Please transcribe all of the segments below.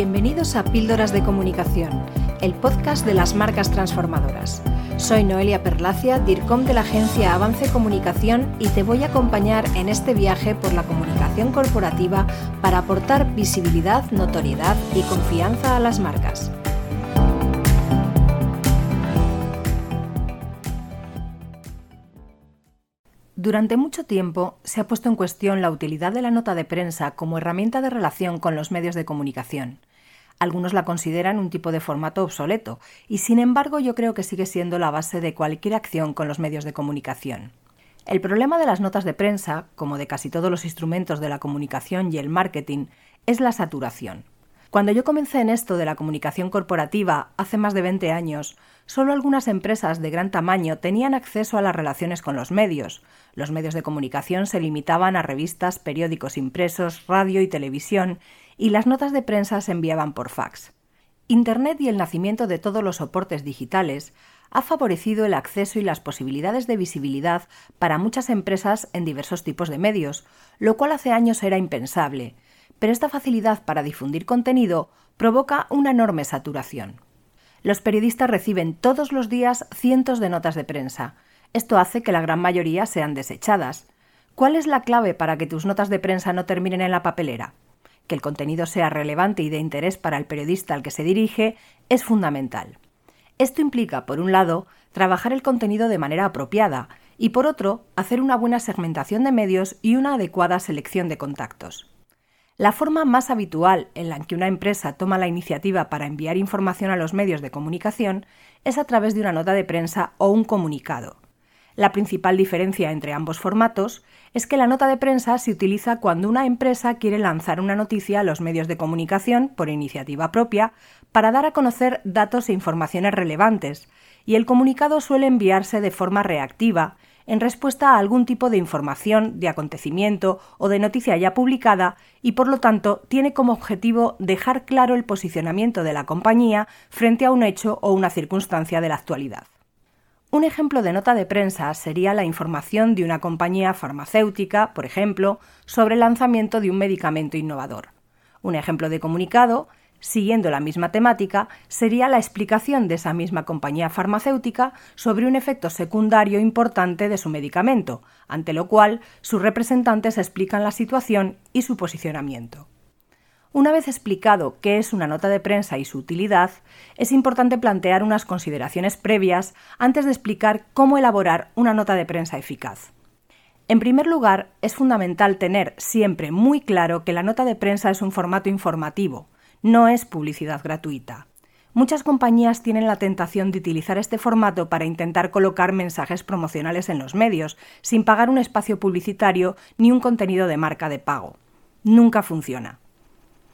Bienvenidos a Píldoras de Comunicación, el podcast de las marcas transformadoras. Soy Noelia Perlacia, DIRCOM de la agencia Avance Comunicación y te voy a acompañar en este viaje por la comunicación corporativa para aportar visibilidad, notoriedad y confianza a las marcas. Durante mucho tiempo se ha puesto en cuestión la utilidad de la nota de prensa como herramienta de relación con los medios de comunicación. Algunos la consideran un tipo de formato obsoleto, y sin embargo yo creo que sigue siendo la base de cualquier acción con los medios de comunicación. El problema de las notas de prensa, como de casi todos los instrumentos de la comunicación y el marketing, es la saturación. Cuando yo comencé en esto de la comunicación corporativa hace más de 20 años, solo algunas empresas de gran tamaño tenían acceso a las relaciones con los medios. Los medios de comunicación se limitaban a revistas, periódicos impresos, radio y televisión, y las notas de prensa se enviaban por fax. Internet y el nacimiento de todos los soportes digitales ha favorecido el acceso y las posibilidades de visibilidad para muchas empresas en diversos tipos de medios, lo cual hace años era impensable pero esta facilidad para difundir contenido provoca una enorme saturación. Los periodistas reciben todos los días cientos de notas de prensa. Esto hace que la gran mayoría sean desechadas. ¿Cuál es la clave para que tus notas de prensa no terminen en la papelera? Que el contenido sea relevante y de interés para el periodista al que se dirige es fundamental. Esto implica, por un lado, trabajar el contenido de manera apropiada y, por otro, hacer una buena segmentación de medios y una adecuada selección de contactos. La forma más habitual en la que una empresa toma la iniciativa para enviar información a los medios de comunicación es a través de una nota de prensa o un comunicado. La principal diferencia entre ambos formatos es que la nota de prensa se utiliza cuando una empresa quiere lanzar una noticia a los medios de comunicación por iniciativa propia para dar a conocer datos e informaciones relevantes, y el comunicado suele enviarse de forma reactiva en respuesta a algún tipo de información, de acontecimiento o de noticia ya publicada y por lo tanto tiene como objetivo dejar claro el posicionamiento de la compañía frente a un hecho o una circunstancia de la actualidad. Un ejemplo de nota de prensa sería la información de una compañía farmacéutica, por ejemplo, sobre el lanzamiento de un medicamento innovador. Un ejemplo de comunicado siguiendo la misma temática, sería la explicación de esa misma compañía farmacéutica sobre un efecto secundario importante de su medicamento, ante lo cual sus representantes explican la situación y su posicionamiento. Una vez explicado qué es una nota de prensa y su utilidad, es importante plantear unas consideraciones previas antes de explicar cómo elaborar una nota de prensa eficaz. En primer lugar, es fundamental tener siempre muy claro que la nota de prensa es un formato informativo, no es publicidad gratuita. Muchas compañías tienen la tentación de utilizar este formato para intentar colocar mensajes promocionales en los medios, sin pagar un espacio publicitario ni un contenido de marca de pago. Nunca funciona.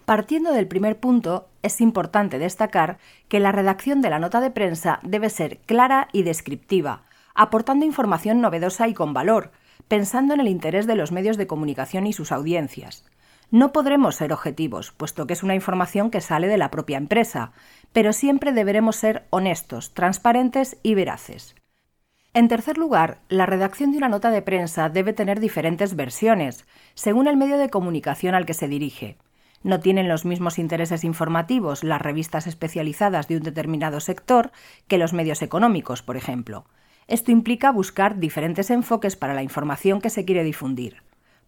Partiendo del primer punto, es importante destacar que la redacción de la nota de prensa debe ser clara y descriptiva, aportando información novedosa y con valor, pensando en el interés de los medios de comunicación y sus audiencias. No podremos ser objetivos, puesto que es una información que sale de la propia empresa, pero siempre deberemos ser honestos, transparentes y veraces. En tercer lugar, la redacción de una nota de prensa debe tener diferentes versiones, según el medio de comunicación al que se dirige. No tienen los mismos intereses informativos las revistas especializadas de un determinado sector que los medios económicos, por ejemplo. Esto implica buscar diferentes enfoques para la información que se quiere difundir.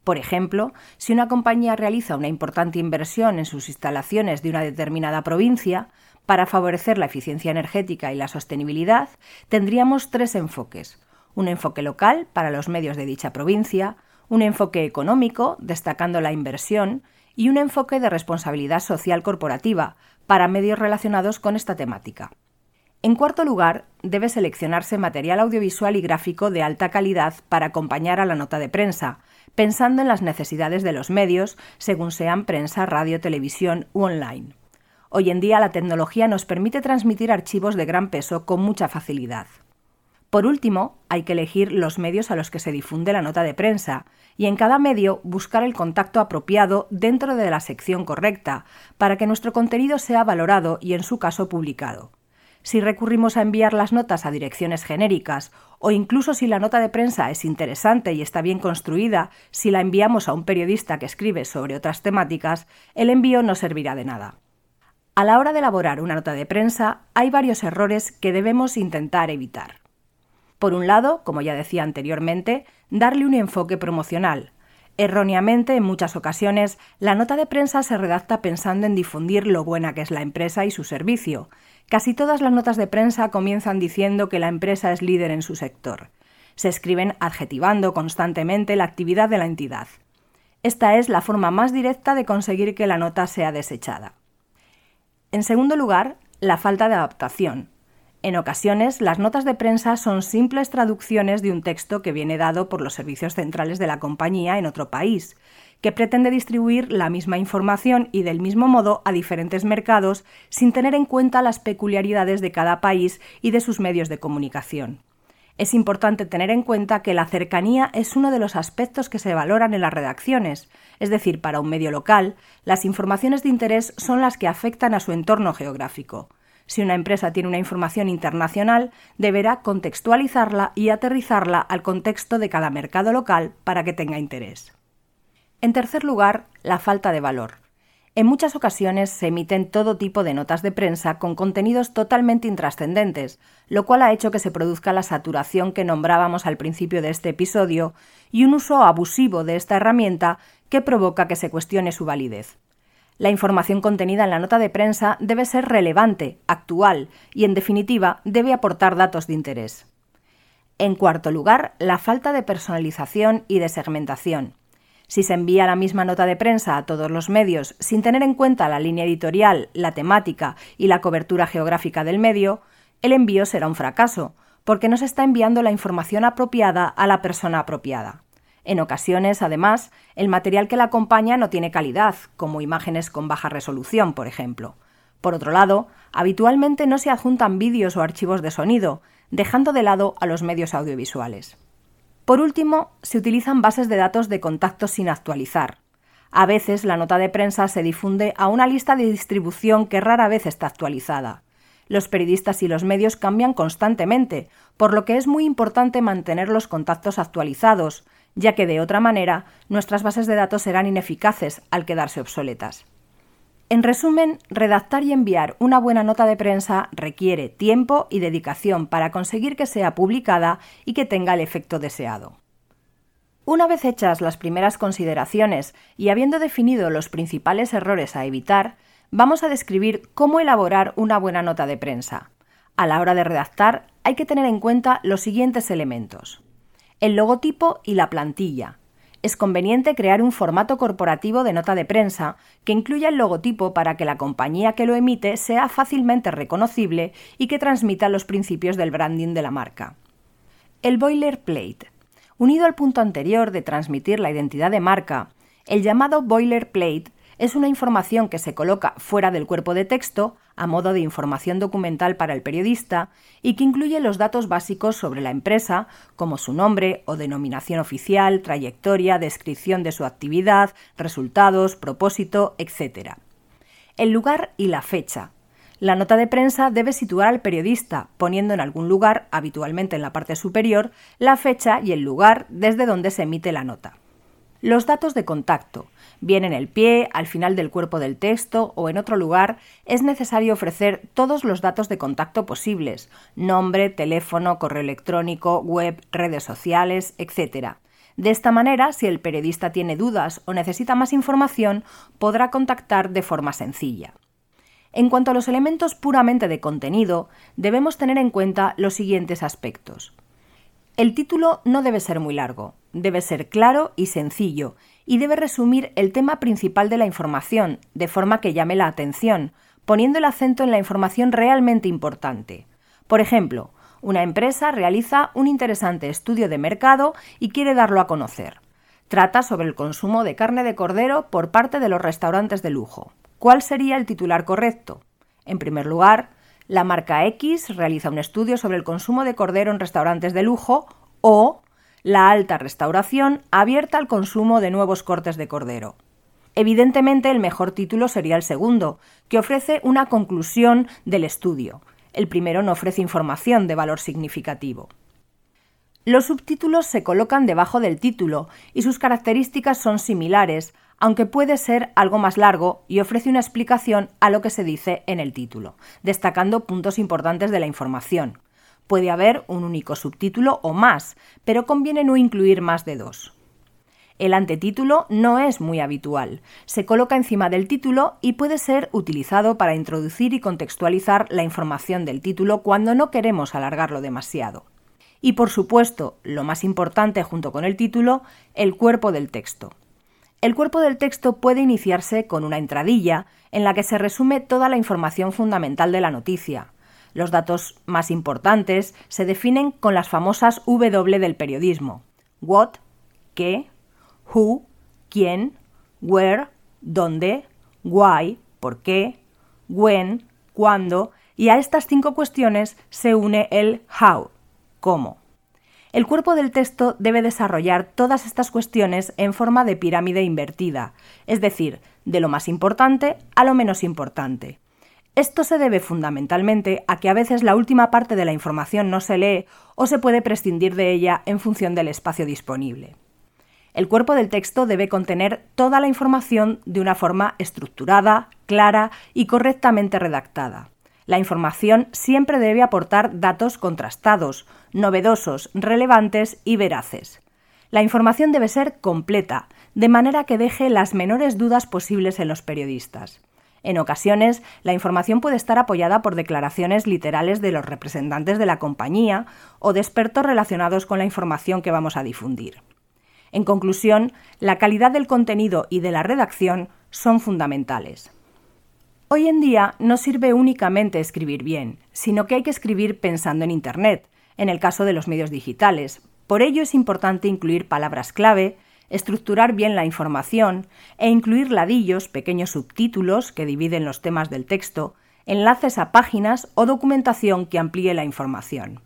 Por ejemplo, si una compañía realiza una importante inversión en sus instalaciones de una determinada provincia, para favorecer la eficiencia energética y la sostenibilidad, tendríamos tres enfoques. Un enfoque local para los medios de dicha provincia, un enfoque económico, destacando la inversión, y un enfoque de responsabilidad social corporativa, para medios relacionados con esta temática. En cuarto lugar, debe seleccionarse material audiovisual y gráfico de alta calidad para acompañar a la nota de prensa, pensando en las necesidades de los medios, según sean prensa, radio, televisión u online. Hoy en día la tecnología nos permite transmitir archivos de gran peso con mucha facilidad. Por último, hay que elegir los medios a los que se difunde la nota de prensa y en cada medio buscar el contacto apropiado dentro de la sección correcta para que nuestro contenido sea valorado y en su caso publicado si recurrimos a enviar las notas a direcciones genéricas o incluso si la nota de prensa es interesante y está bien construida, si la enviamos a un periodista que escribe sobre otras temáticas, el envío no servirá de nada. A la hora de elaborar una nota de prensa hay varios errores que debemos intentar evitar. Por un lado, como ya decía anteriormente, darle un enfoque promocional. Erróneamente, en muchas ocasiones, la nota de prensa se redacta pensando en difundir lo buena que es la empresa y su servicio. Casi todas las notas de prensa comienzan diciendo que la empresa es líder en su sector. Se escriben adjetivando constantemente la actividad de la entidad. Esta es la forma más directa de conseguir que la nota sea desechada. En segundo lugar, la falta de adaptación. En ocasiones, las notas de prensa son simples traducciones de un texto que viene dado por los servicios centrales de la compañía en otro país, que pretende distribuir la misma información y del mismo modo a diferentes mercados sin tener en cuenta las peculiaridades de cada país y de sus medios de comunicación. Es importante tener en cuenta que la cercanía es uno de los aspectos que se valoran en las redacciones, es decir, para un medio local, las informaciones de interés son las que afectan a su entorno geográfico. Si una empresa tiene una información internacional, deberá contextualizarla y aterrizarla al contexto de cada mercado local para que tenga interés. En tercer lugar, la falta de valor. En muchas ocasiones se emiten todo tipo de notas de prensa con contenidos totalmente intrascendentes, lo cual ha hecho que se produzca la saturación que nombrábamos al principio de este episodio y un uso abusivo de esta herramienta que provoca que se cuestione su validez. La información contenida en la nota de prensa debe ser relevante, actual y, en definitiva, debe aportar datos de interés. En cuarto lugar, la falta de personalización y de segmentación. Si se envía la misma nota de prensa a todos los medios sin tener en cuenta la línea editorial, la temática y la cobertura geográfica del medio, el envío será un fracaso, porque no se está enviando la información apropiada a la persona apropiada. En ocasiones, además, el material que la acompaña no tiene calidad, como imágenes con baja resolución, por ejemplo. Por otro lado, habitualmente no se adjuntan vídeos o archivos de sonido, dejando de lado a los medios audiovisuales. Por último, se utilizan bases de datos de contacto sin actualizar. A veces la nota de prensa se difunde a una lista de distribución que rara vez está actualizada. Los periodistas y los medios cambian constantemente, por lo que es muy importante mantener los contactos actualizados, ya que de otra manera nuestras bases de datos serán ineficaces al quedarse obsoletas. En resumen, redactar y enviar una buena nota de prensa requiere tiempo y dedicación para conseguir que sea publicada y que tenga el efecto deseado. Una vez hechas las primeras consideraciones y habiendo definido los principales errores a evitar, vamos a describir cómo elaborar una buena nota de prensa. A la hora de redactar hay que tener en cuenta los siguientes elementos el logotipo y la plantilla. Es conveniente crear un formato corporativo de nota de prensa que incluya el logotipo para que la compañía que lo emite sea fácilmente reconocible y que transmita los principios del branding de la marca. El boilerplate. Unido al punto anterior de transmitir la identidad de marca, el llamado boilerplate es una información que se coloca fuera del cuerpo de texto a modo de información documental para el periodista y que incluye los datos básicos sobre la empresa, como su nombre o denominación oficial, trayectoria, descripción de su actividad, resultados, propósito, etc. El lugar y la fecha. La nota de prensa debe situar al periodista, poniendo en algún lugar, habitualmente en la parte superior, la fecha y el lugar desde donde se emite la nota. Los datos de contacto bien en el pie, al final del cuerpo del texto o en otro lugar, es necesario ofrecer todos los datos de contacto posibles, nombre, teléfono, correo electrónico, web, redes sociales, etc. De esta manera, si el periodista tiene dudas o necesita más información, podrá contactar de forma sencilla. En cuanto a los elementos puramente de contenido, debemos tener en cuenta los siguientes aspectos. El título no debe ser muy largo, debe ser claro y sencillo, y debe resumir el tema principal de la información, de forma que llame la atención, poniendo el acento en la información realmente importante. Por ejemplo, una empresa realiza un interesante estudio de mercado y quiere darlo a conocer. Trata sobre el consumo de carne de cordero por parte de los restaurantes de lujo. ¿Cuál sería el titular correcto? En primer lugar, la marca X realiza un estudio sobre el consumo de cordero en restaurantes de lujo o la alta restauración abierta al consumo de nuevos cortes de cordero. Evidentemente el mejor título sería el segundo, que ofrece una conclusión del estudio. El primero no ofrece información de valor significativo. Los subtítulos se colocan debajo del título y sus características son similares, aunque puede ser algo más largo y ofrece una explicación a lo que se dice en el título, destacando puntos importantes de la información. Puede haber un único subtítulo o más, pero conviene no incluir más de dos. El antetítulo no es muy habitual. Se coloca encima del título y puede ser utilizado para introducir y contextualizar la información del título cuando no queremos alargarlo demasiado. Y por supuesto, lo más importante junto con el título, el cuerpo del texto. El cuerpo del texto puede iniciarse con una entradilla en la que se resume toda la información fundamental de la noticia. Los datos más importantes se definen con las famosas W del periodismo. What, qué, who, quién, where, dónde, why, por qué, when, cuándo, y a estas cinco cuestiones se une el how, cómo. El cuerpo del texto debe desarrollar todas estas cuestiones en forma de pirámide invertida, es decir, de lo más importante a lo menos importante. Esto se debe fundamentalmente a que a veces la última parte de la información no se lee o se puede prescindir de ella en función del espacio disponible. El cuerpo del texto debe contener toda la información de una forma estructurada, clara y correctamente redactada. La información siempre debe aportar datos contrastados, novedosos, relevantes y veraces. La información debe ser completa, de manera que deje las menores dudas posibles en los periodistas. En ocasiones, la información puede estar apoyada por declaraciones literales de los representantes de la compañía o de expertos relacionados con la información que vamos a difundir. En conclusión, la calidad del contenido y de la redacción son fundamentales. Hoy en día no sirve únicamente escribir bien, sino que hay que escribir pensando en Internet, en el caso de los medios digitales. Por ello es importante incluir palabras clave, estructurar bien la información e incluir ladillos, pequeños subtítulos que dividen los temas del texto, enlaces a páginas o documentación que amplíe la información.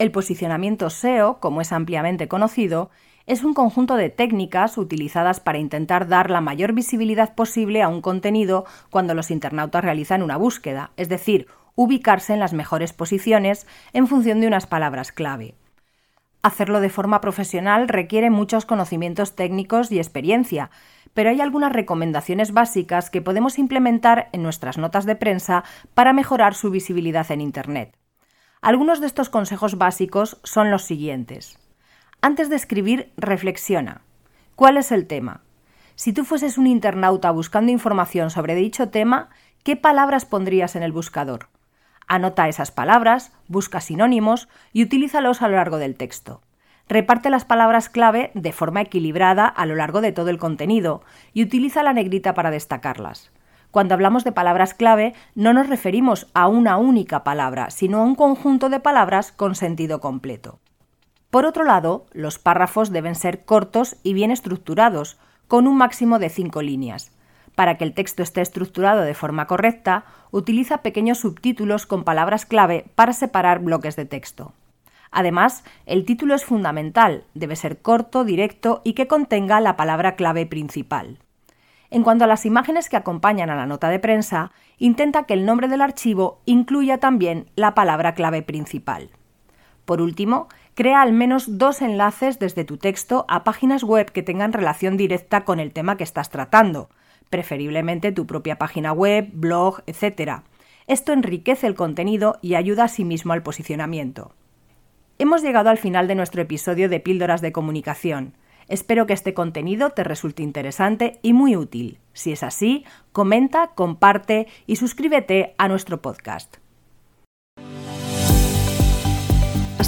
El posicionamiento SEO, como es ampliamente conocido, es un conjunto de técnicas utilizadas para intentar dar la mayor visibilidad posible a un contenido cuando los internautas realizan una búsqueda, es decir, ubicarse en las mejores posiciones en función de unas palabras clave. Hacerlo de forma profesional requiere muchos conocimientos técnicos y experiencia, pero hay algunas recomendaciones básicas que podemos implementar en nuestras notas de prensa para mejorar su visibilidad en Internet. Algunos de estos consejos básicos son los siguientes. Antes de escribir, reflexiona. ¿Cuál es el tema? Si tú fueses un internauta buscando información sobre dicho tema, ¿qué palabras pondrías en el buscador? Anota esas palabras, busca sinónimos y utilízalos a lo largo del texto. Reparte las palabras clave de forma equilibrada a lo largo de todo el contenido y utiliza la negrita para destacarlas. Cuando hablamos de palabras clave no nos referimos a una única palabra, sino a un conjunto de palabras con sentido completo. Por otro lado, los párrafos deben ser cortos y bien estructurados, con un máximo de cinco líneas. Para que el texto esté estructurado de forma correcta, utiliza pequeños subtítulos con palabras clave para separar bloques de texto. Además, el título es fundamental, debe ser corto, directo y que contenga la palabra clave principal. En cuanto a las imágenes que acompañan a la nota de prensa, intenta que el nombre del archivo incluya también la palabra clave principal. Por último, crea al menos dos enlaces desde tu texto a páginas web que tengan relación directa con el tema que estás tratando, preferiblemente tu propia página web, blog, etc. Esto enriquece el contenido y ayuda a sí mismo al posicionamiento. Hemos llegado al final de nuestro episodio de Píldoras de Comunicación. Espero que este contenido te resulte interesante y muy útil. Si es así, comenta, comparte y suscríbete a nuestro podcast.